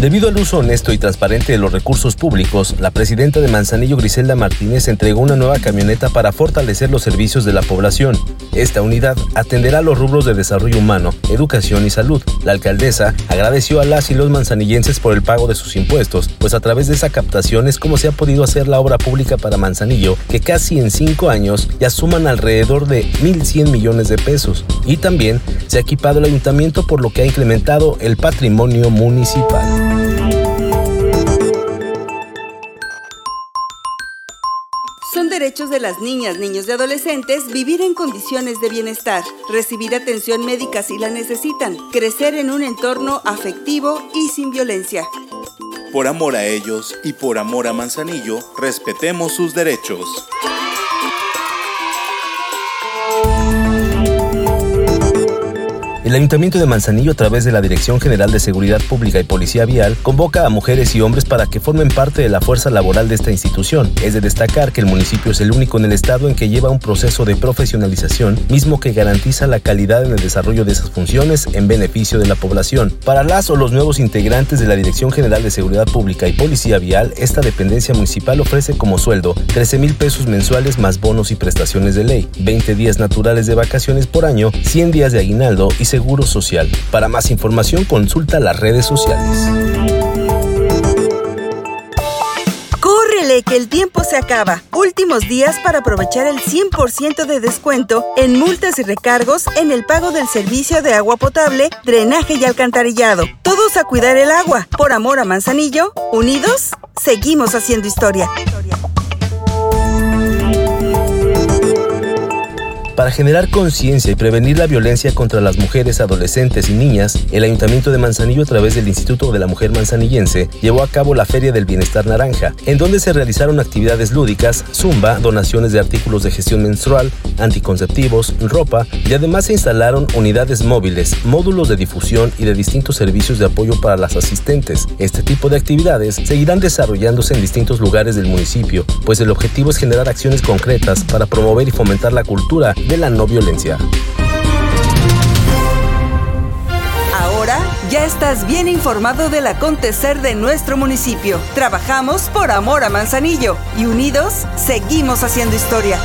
Debido al uso honesto y transparente de los recursos públicos, la presidenta de Manzanillo, Griselda Martínez, entregó una nueva camioneta para fortalecer los servicios de la población. Esta unidad atenderá los rubros de desarrollo humano, educación y salud. La alcaldesa agradeció a las y los manzanillenses por el pago de sus impuestos, pues a través de esa captación es como se ha podido hacer la obra pública para Manzanillo, que casi en cinco años ya suman alrededor de 1.100 millones de pesos. Y también se ha equipado el ayuntamiento por lo que ha incrementado el patrimonio municipal. Son derechos de las niñas, niños y adolescentes vivir en condiciones de bienestar, recibir atención médica si la necesitan, crecer en un entorno afectivo y sin violencia. Por amor a ellos y por amor a Manzanillo, respetemos sus derechos. El Ayuntamiento de Manzanillo, a través de la Dirección General de Seguridad Pública y Policía Vial, convoca a mujeres y hombres para que formen parte de la fuerza laboral de esta institución. Es de destacar que el municipio es el único en el estado en que lleva un proceso de profesionalización, mismo que garantiza la calidad en el desarrollo de esas funciones en beneficio de la población. Para las o los nuevos integrantes de la Dirección General de Seguridad Pública y Policía Vial, esta dependencia municipal ofrece como sueldo 13 mil pesos mensuales más bonos y prestaciones de ley, 20 días naturales de vacaciones por año, 100 días de aguinaldo y Seguro Social. Para más información consulta las redes sociales. Córrele que el tiempo se acaba. Últimos días para aprovechar el 100% de descuento en multas y recargos en el pago del servicio de agua potable, drenaje y alcantarillado. Todos a cuidar el agua. Por amor a Manzanillo, unidos, seguimos haciendo historia. Para generar conciencia y prevenir la violencia contra las mujeres, adolescentes y niñas, el Ayuntamiento de Manzanillo a través del Instituto de la Mujer Manzanillense llevó a cabo la Feria del Bienestar Naranja, en donde se realizaron actividades lúdicas, zumba, donaciones de artículos de gestión menstrual, anticonceptivos, ropa y además se instalaron unidades móviles, módulos de difusión y de distintos servicios de apoyo para las asistentes. Este tipo de actividades seguirán desarrollándose en distintos lugares del municipio, pues el objetivo es generar acciones concretas para promover y fomentar la cultura de la no violencia. Ahora ya estás bien informado del acontecer de nuestro municipio. Trabajamos por amor a Manzanillo y unidos seguimos haciendo historia.